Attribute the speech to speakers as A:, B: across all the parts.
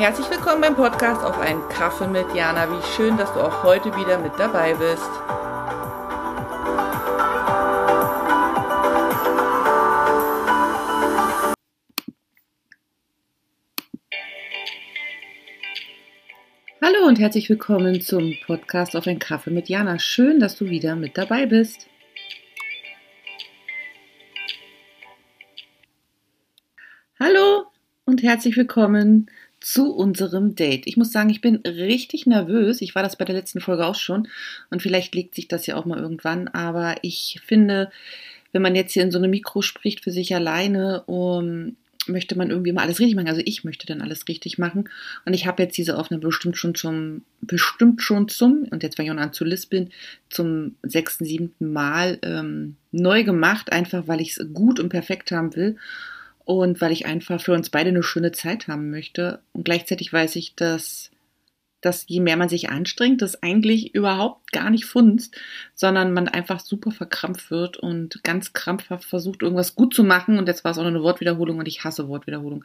A: Herzlich willkommen beim Podcast auf einen Kaffee mit Jana. Wie schön, dass du auch heute wieder mit dabei bist. Hallo und herzlich willkommen zum Podcast auf einen Kaffee mit Jana. Schön, dass du wieder mit dabei bist. Hallo und herzlich willkommen zu unserem Date. Ich muss sagen, ich bin richtig nervös. Ich war das bei der letzten Folge auch schon und vielleicht legt sich das ja auch mal irgendwann, aber ich finde, wenn man jetzt hier in so einem Mikro spricht für sich alleine, um, möchte man irgendwie mal alles richtig machen. Also ich möchte dann alles richtig machen und ich habe jetzt diese Aufnahme bestimmt schon zum bestimmt schon zum und jetzt fange ich auch an zu lispeln zum sechsten, siebten Mal ähm, neu gemacht, einfach weil ich es gut und perfekt haben will und weil ich einfach für uns beide eine schöne Zeit haben möchte. Und gleichzeitig weiß ich, dass, dass je mehr man sich anstrengt, das eigentlich überhaupt gar nicht funzt, sondern man einfach super verkrampft wird und ganz krampfhaft versucht, irgendwas gut zu machen. Und jetzt war es auch noch eine Wortwiederholung und ich hasse Wortwiederholung.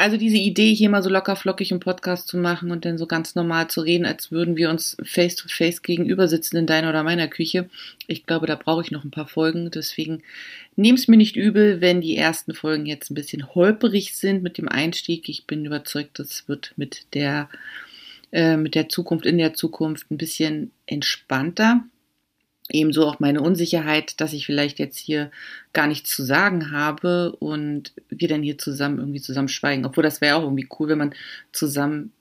A: Also diese Idee, hier mal so locker flockig einen Podcast zu machen und dann so ganz normal zu reden, als würden wir uns face to face gegenüber sitzen in deiner oder meiner Küche. Ich glaube, da brauche ich noch ein paar Folgen. Deswegen nehmt es mir nicht übel, wenn die ersten Folgen jetzt ein bisschen holperig sind mit dem Einstieg. Ich bin überzeugt, das wird mit der, äh, mit der Zukunft, in der Zukunft ein bisschen entspannter. Ebenso auch meine Unsicherheit, dass ich vielleicht jetzt hier gar nichts zu sagen habe und wir dann hier zusammen irgendwie zusammen schweigen. Obwohl das wäre auch irgendwie cool, wenn man zusammen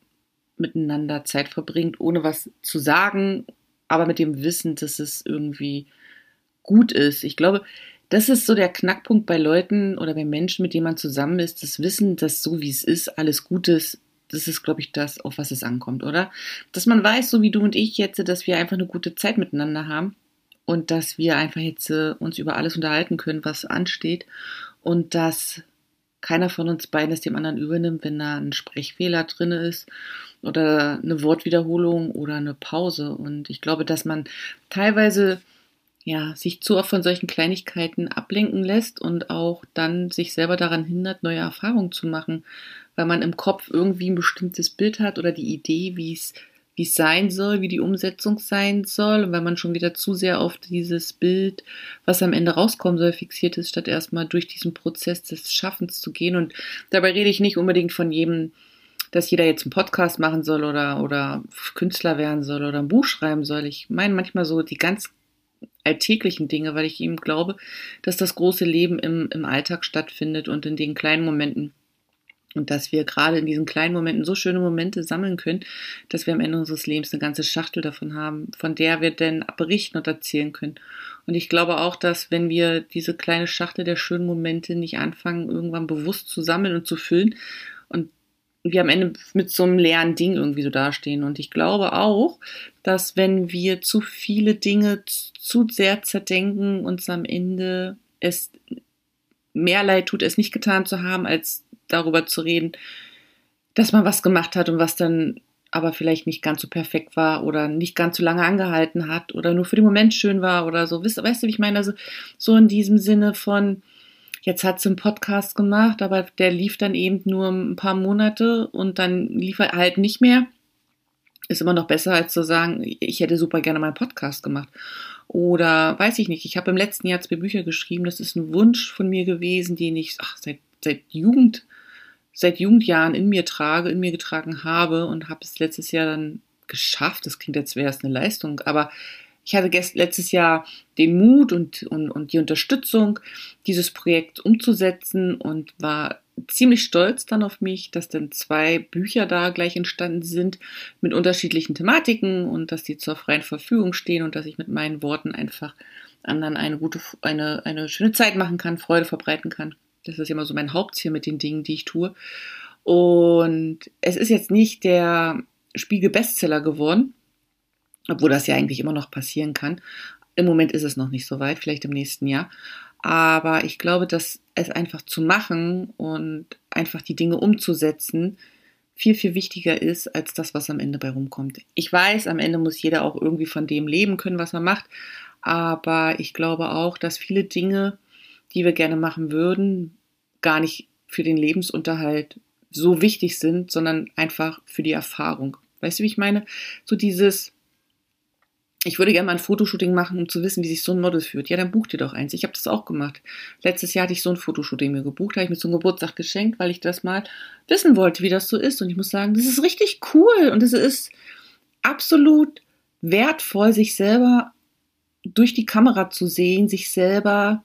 A: miteinander Zeit verbringt, ohne was zu sagen, aber mit dem Wissen, dass es irgendwie gut ist. Ich glaube, das ist so der Knackpunkt bei Leuten oder bei Menschen, mit denen man zusammen ist, das Wissen, dass so wie es ist, alles gut ist. Das ist, glaube ich, das, auf was es ankommt, oder? Dass man weiß, so wie du und ich jetzt, dass wir einfach eine gute Zeit miteinander haben und dass wir einfach jetzt äh, uns über alles unterhalten können, was ansteht und dass keiner von uns beiden es dem anderen übernimmt, wenn da ein Sprechfehler drin ist oder eine Wortwiederholung oder eine Pause. Und ich glaube, dass man teilweise ja, sich zu oft von solchen Kleinigkeiten ablenken lässt und auch dann sich selber daran hindert, neue Erfahrungen zu machen, weil man im Kopf irgendwie ein bestimmtes Bild hat oder die Idee, wie es wie es sein soll, wie die Umsetzung sein soll. Und wenn man schon wieder zu sehr auf dieses Bild, was am Ende rauskommen soll, fixiert ist, statt erstmal durch diesen Prozess des Schaffens zu gehen. Und dabei rede ich nicht unbedingt von jedem, dass jeder jetzt einen Podcast machen soll oder, oder Künstler werden soll oder ein Buch schreiben soll. Ich meine manchmal so die ganz alltäglichen Dinge, weil ich ihm glaube, dass das große Leben im, im Alltag stattfindet und in den kleinen Momenten und dass wir gerade in diesen kleinen Momenten so schöne Momente sammeln können, dass wir am Ende unseres Lebens eine ganze Schachtel davon haben, von der wir dann berichten und erzählen können. Und ich glaube auch, dass wenn wir diese kleine Schachtel der schönen Momente nicht anfangen, irgendwann bewusst zu sammeln und zu füllen und wir am Ende mit so einem leeren Ding irgendwie so dastehen. Und ich glaube auch, dass wenn wir zu viele Dinge zu sehr zerdenken, uns am Ende es mehr leid tut, es nicht getan zu haben, als darüber zu reden, dass man was gemacht hat und was dann aber vielleicht nicht ganz so perfekt war oder nicht ganz so lange angehalten hat oder nur für den Moment schön war oder so. Weißt, weißt du, wie ich meine? Also so in diesem Sinne von, jetzt hat sie einen Podcast gemacht, aber der lief dann eben nur ein paar Monate und dann lief er halt nicht mehr. Ist immer noch besser, als zu sagen, ich hätte super gerne mal einen Podcast gemacht. Oder weiß ich nicht, ich habe im letzten Jahr zwei Bücher geschrieben, das ist ein Wunsch von mir gewesen, den ich ach, seit, seit Jugend seit Jugendjahren in mir trage, in mir getragen habe und habe es letztes Jahr dann geschafft. Das klingt, als wäre es eine Leistung, aber ich hatte letztes Jahr den Mut und, und, und die Unterstützung, dieses Projekt umzusetzen und war ziemlich stolz dann auf mich, dass dann zwei Bücher da gleich entstanden sind mit unterschiedlichen Thematiken und dass die zur freien Verfügung stehen und dass ich mit meinen Worten einfach anderen eine gute, eine, eine schöne Zeit machen kann, Freude verbreiten kann. Das ist immer so mein Hauptziel mit den Dingen, die ich tue. Und es ist jetzt nicht der Spiegel-Bestseller geworden, obwohl das ja eigentlich immer noch passieren kann. Im Moment ist es noch nicht so weit, vielleicht im nächsten Jahr. Aber ich glaube, dass es einfach zu machen und einfach die Dinge umzusetzen viel, viel wichtiger ist als das, was am Ende bei rumkommt. Ich weiß, am Ende muss jeder auch irgendwie von dem leben können, was er macht. Aber ich glaube auch, dass viele Dinge, die wir gerne machen würden, gar nicht für den Lebensunterhalt so wichtig sind, sondern einfach für die Erfahrung. Weißt du, wie ich meine? So dieses, ich würde gerne mal ein Fotoshooting machen, um zu wissen, wie sich so ein Model fühlt. Ja, dann buch dir doch eins. Ich habe das auch gemacht. Letztes Jahr hatte ich so ein Fotoshooting mir gebucht, habe ich mir zum Geburtstag geschenkt, weil ich das mal wissen wollte, wie das so ist. Und ich muss sagen, das ist richtig cool und es ist absolut wertvoll, sich selber durch die Kamera zu sehen, sich selber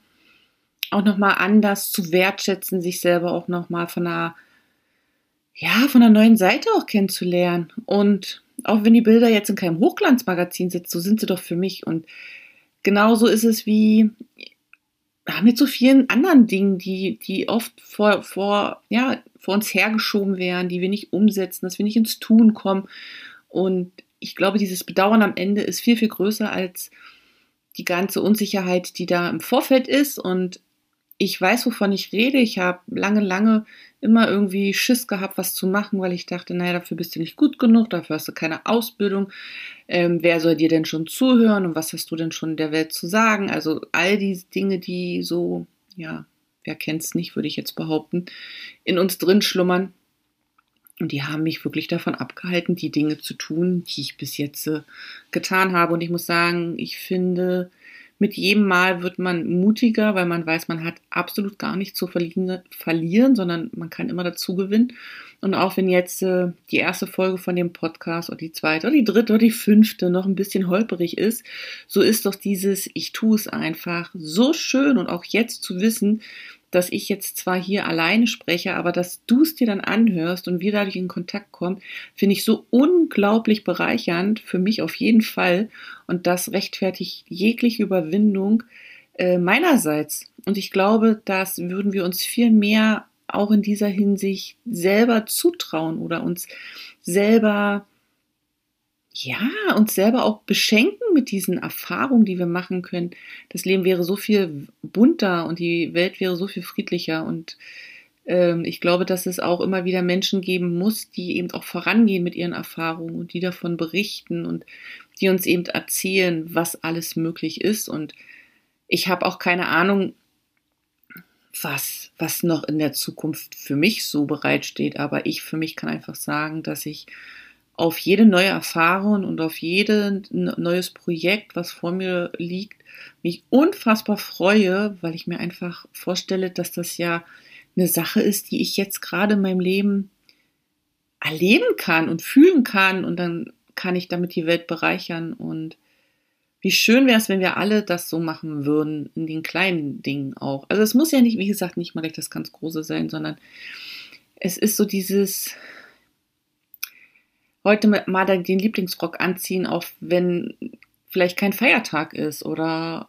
A: auch nochmal anders zu wertschätzen, sich selber auch nochmal von einer, ja, von einer neuen Seite auch kennenzulernen. Und auch wenn die Bilder jetzt in keinem Hochglanzmagazin sitzen, so sind sie doch für mich. Und genauso ist es wie mit so vielen anderen Dingen, die, die oft vor, vor, ja, vor uns hergeschoben werden, die wir nicht umsetzen, dass wir nicht ins Tun kommen. Und ich glaube, dieses Bedauern am Ende ist viel, viel größer als die ganze Unsicherheit, die da im Vorfeld ist. Und ich weiß, wovon ich rede. Ich habe lange, lange immer irgendwie Schiss gehabt, was zu machen, weil ich dachte, naja, dafür bist du nicht gut genug, dafür hast du keine Ausbildung. Ähm, wer soll dir denn schon zuhören und was hast du denn schon der Welt zu sagen? Also all die Dinge, die so, ja, wer kennt's nicht, würde ich jetzt behaupten, in uns drin schlummern. Und die haben mich wirklich davon abgehalten, die Dinge zu tun, die ich bis jetzt äh, getan habe. Und ich muss sagen, ich finde, mit jedem Mal wird man mutiger, weil man weiß, man hat absolut gar nichts zu verlieren, sondern man kann immer dazu gewinnen. Und auch wenn jetzt äh, die erste Folge von dem Podcast oder die zweite oder die dritte oder die fünfte noch ein bisschen holperig ist, so ist doch dieses Ich tue es einfach so schön und auch jetzt zu wissen, dass ich jetzt zwar hier alleine spreche, aber dass du es dir dann anhörst und wir dadurch in Kontakt kommen, finde ich so unglaublich bereichernd, für mich auf jeden Fall. Und das rechtfertigt jegliche Überwindung äh, meinerseits. Und ich glaube, das würden wir uns viel mehr auch in dieser Hinsicht selber zutrauen oder uns selber ja, uns selber auch beschenken mit diesen Erfahrungen, die wir machen können. Das Leben wäre so viel bunter und die Welt wäre so viel friedlicher. Und ähm, ich glaube, dass es auch immer wieder Menschen geben muss, die eben auch vorangehen mit ihren Erfahrungen und die davon berichten und die uns eben erzählen, was alles möglich ist. Und ich habe auch keine Ahnung, was, was noch in der Zukunft für mich so bereitsteht. Aber ich für mich kann einfach sagen, dass ich auf jede neue Erfahrung und auf jedes neues Projekt, was vor mir liegt, mich unfassbar freue, weil ich mir einfach vorstelle, dass das ja eine Sache ist, die ich jetzt gerade in meinem Leben erleben kann und fühlen kann und dann kann ich damit die Welt bereichern und wie schön wäre es, wenn wir alle das so machen würden, in den kleinen Dingen auch. Also es muss ja nicht, wie gesagt, nicht mal gleich das ganz Große sein, sondern es ist so dieses, heute mal den Lieblingsrock anziehen, auch wenn vielleicht kein Feiertag ist oder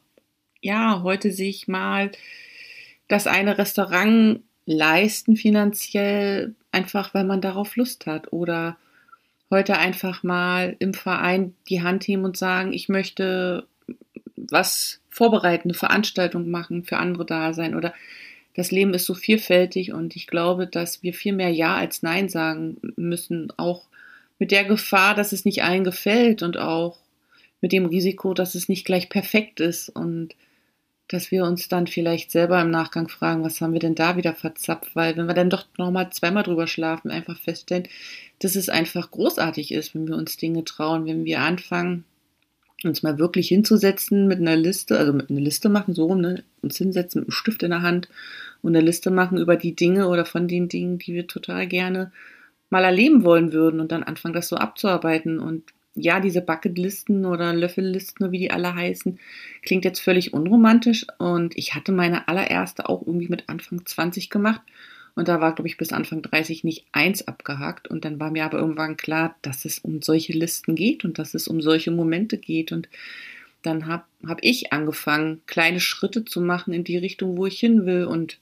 A: ja, heute sich mal das eine Restaurant leisten finanziell, einfach weil man darauf Lust hat oder heute einfach mal im Verein die Hand heben und sagen, ich möchte was vorbereiten, eine Veranstaltung machen, für andere da sein oder das Leben ist so vielfältig und ich glaube, dass wir viel mehr Ja als Nein sagen müssen, auch mit der Gefahr, dass es nicht allen gefällt und auch mit dem Risiko, dass es nicht gleich perfekt ist und dass wir uns dann vielleicht selber im Nachgang fragen, was haben wir denn da wieder verzapft, weil wenn wir dann doch nochmal zweimal drüber schlafen, einfach feststellen, dass es einfach großartig ist, wenn wir uns Dinge trauen, wenn wir anfangen, uns mal wirklich hinzusetzen mit einer Liste, also mit einer Liste machen, so rum, ne, uns hinsetzen mit einem Stift in der Hand und eine Liste machen über die Dinge oder von den Dingen, die wir total gerne mal erleben wollen würden und dann anfangen, das so abzuarbeiten. Und ja, diese Bucketlisten oder Löffellisten, wie die alle heißen, klingt jetzt völlig unromantisch. Und ich hatte meine allererste auch irgendwie mit Anfang 20 gemacht. Und da war, glaube ich, bis Anfang 30 nicht eins abgehakt. Und dann war mir aber irgendwann klar, dass es um solche Listen geht und dass es um solche Momente geht. Und dann habe hab ich angefangen, kleine Schritte zu machen in die Richtung, wo ich hin will und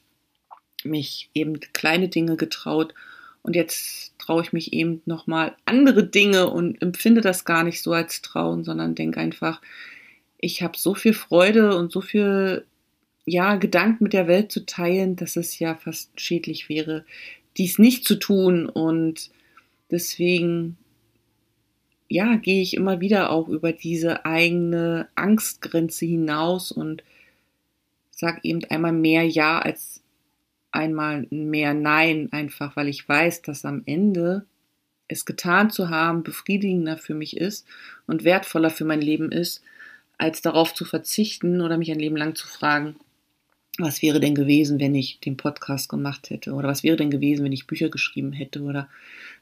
A: mich eben kleine Dinge getraut und jetzt traue ich mich eben nochmal andere Dinge und empfinde das gar nicht so als Trauen, sondern denke einfach, ich habe so viel Freude und so viel ja, Gedanken mit der Welt zu teilen, dass es ja fast schädlich wäre, dies nicht zu tun. Und deswegen, ja, gehe ich immer wieder auch über diese eigene Angstgrenze hinaus und sage eben einmal mehr Ja als einmal mehr Nein, einfach weil ich weiß, dass am Ende es getan zu haben befriedigender für mich ist und wertvoller für mein Leben ist, als darauf zu verzichten oder mich ein Leben lang zu fragen, was wäre denn gewesen, wenn ich den Podcast gemacht hätte? Oder was wäre denn gewesen, wenn ich Bücher geschrieben hätte? Oder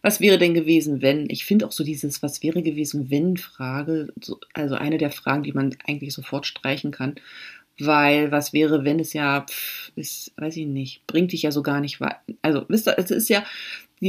A: was wäre denn gewesen, wenn? Ich finde auch so dieses Was wäre gewesen, wenn Frage, also eine der Fragen, die man eigentlich sofort streichen kann. Weil was wäre, wenn es ja, pff, ist, weiß ich nicht, bringt dich ja so gar nicht weiter. Also, wisst ihr, es ist ja,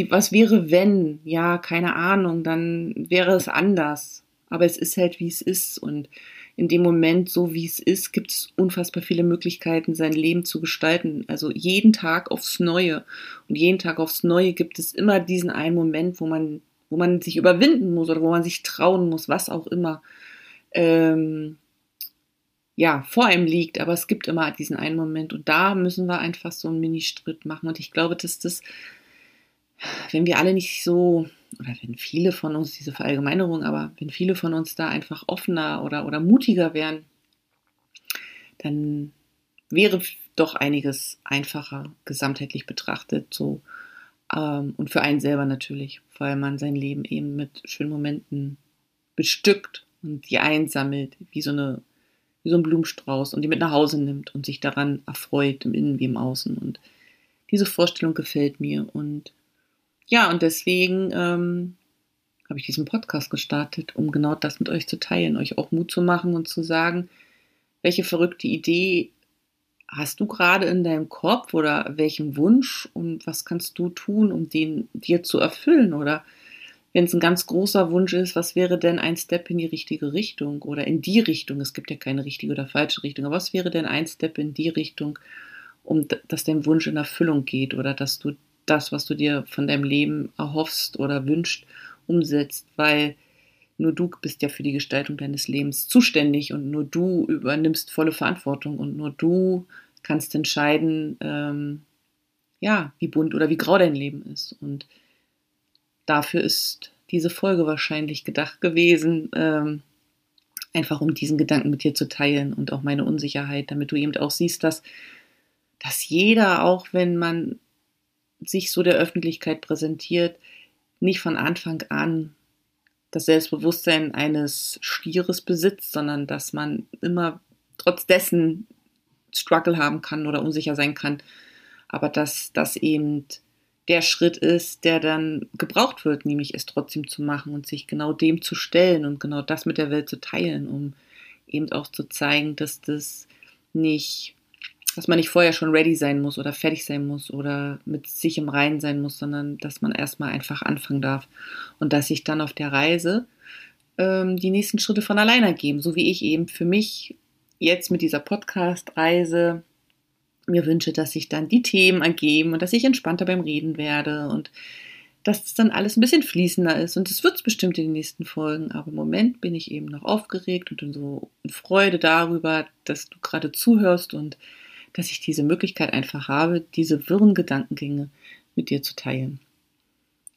A: was wäre, wenn? Ja, keine Ahnung, dann wäre es anders. Aber es ist halt, wie es ist. Und in dem Moment, so wie es ist, gibt es unfassbar viele Möglichkeiten, sein Leben zu gestalten. Also jeden Tag aufs Neue. Und jeden Tag aufs Neue gibt es immer diesen einen Moment, wo man, wo man sich überwinden muss oder wo man sich trauen muss, was auch immer. Ähm, ja, vor einem liegt, aber es gibt immer diesen einen Moment und da müssen wir einfach so einen Mini-Stritt machen und ich glaube, dass das, wenn wir alle nicht so oder wenn viele von uns, diese Verallgemeinerung, aber wenn viele von uns da einfach offener oder, oder mutiger wären, dann wäre doch einiges einfacher gesamtheitlich betrachtet, so ähm, und für einen selber natürlich, weil man sein Leben eben mit schönen Momenten bestückt und die einsammelt, wie so eine wie so ein Blumenstrauß und die mit nach Hause nimmt und sich daran erfreut, im Innen wie im Außen. Und diese Vorstellung gefällt mir und ja, und deswegen ähm, habe ich diesen Podcast gestartet, um genau das mit euch zu teilen, euch auch Mut zu machen und zu sagen, welche verrückte Idee hast du gerade in deinem Kopf oder welchen Wunsch und was kannst du tun, um den dir zu erfüllen? Oder wenn es ein ganz großer Wunsch ist, was wäre denn ein Step in die richtige Richtung oder in die Richtung? Es gibt ja keine richtige oder falsche Richtung, aber was wäre denn ein Step in die Richtung, um dass dein Wunsch in Erfüllung geht oder dass du das, was du dir von deinem Leben erhoffst oder wünscht, umsetzt, weil nur du bist ja für die Gestaltung deines Lebens zuständig und nur du übernimmst volle Verantwortung und nur du kannst entscheiden, ähm, ja, wie bunt oder wie grau dein Leben ist. Und dafür ist diese Folge wahrscheinlich gedacht gewesen, ähm, einfach um diesen Gedanken mit dir zu teilen und auch meine Unsicherheit, damit du eben auch siehst, dass, dass jeder, auch wenn man sich so der Öffentlichkeit präsentiert, nicht von Anfang an das Selbstbewusstsein eines Stieres besitzt, sondern dass man immer trotz dessen Struggle haben kann oder unsicher sein kann, aber dass das eben der Schritt ist, der dann gebraucht wird, nämlich es trotzdem zu machen und sich genau dem zu stellen und genau das mit der Welt zu teilen, um eben auch zu zeigen, dass das nicht dass man nicht vorher schon ready sein muss oder fertig sein muss oder mit sich im Reinen sein muss, sondern dass man erstmal einfach anfangen darf und dass sich dann auf der Reise ähm, die nächsten Schritte von alleine ergeben, so wie ich eben für mich jetzt mit dieser Podcast-Reise mir wünsche, dass sich dann die Themen ergeben und dass ich entspannter beim Reden werde und dass es dann alles ein bisschen fließender ist. Und es wird es bestimmt in den nächsten Folgen, aber im Moment bin ich eben noch aufgeregt und in so Freude darüber, dass du gerade zuhörst und dass ich diese Möglichkeit einfach habe, diese wirren Gedankengänge mit dir zu teilen.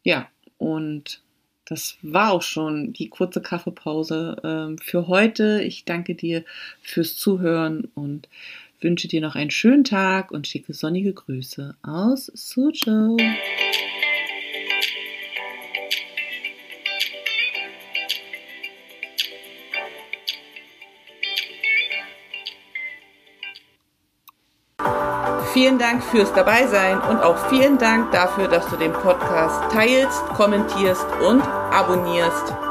A: Ja, und das war auch schon die kurze Kaffeepause ähm, für heute. Ich danke dir fürs Zuhören und wünsche dir noch einen schönen Tag und schicke sonnige Grüße aus Suzhou. Vielen Dank fürs Dabeisein und auch vielen Dank dafür, dass du den Podcast teilst, kommentierst und abonnierst.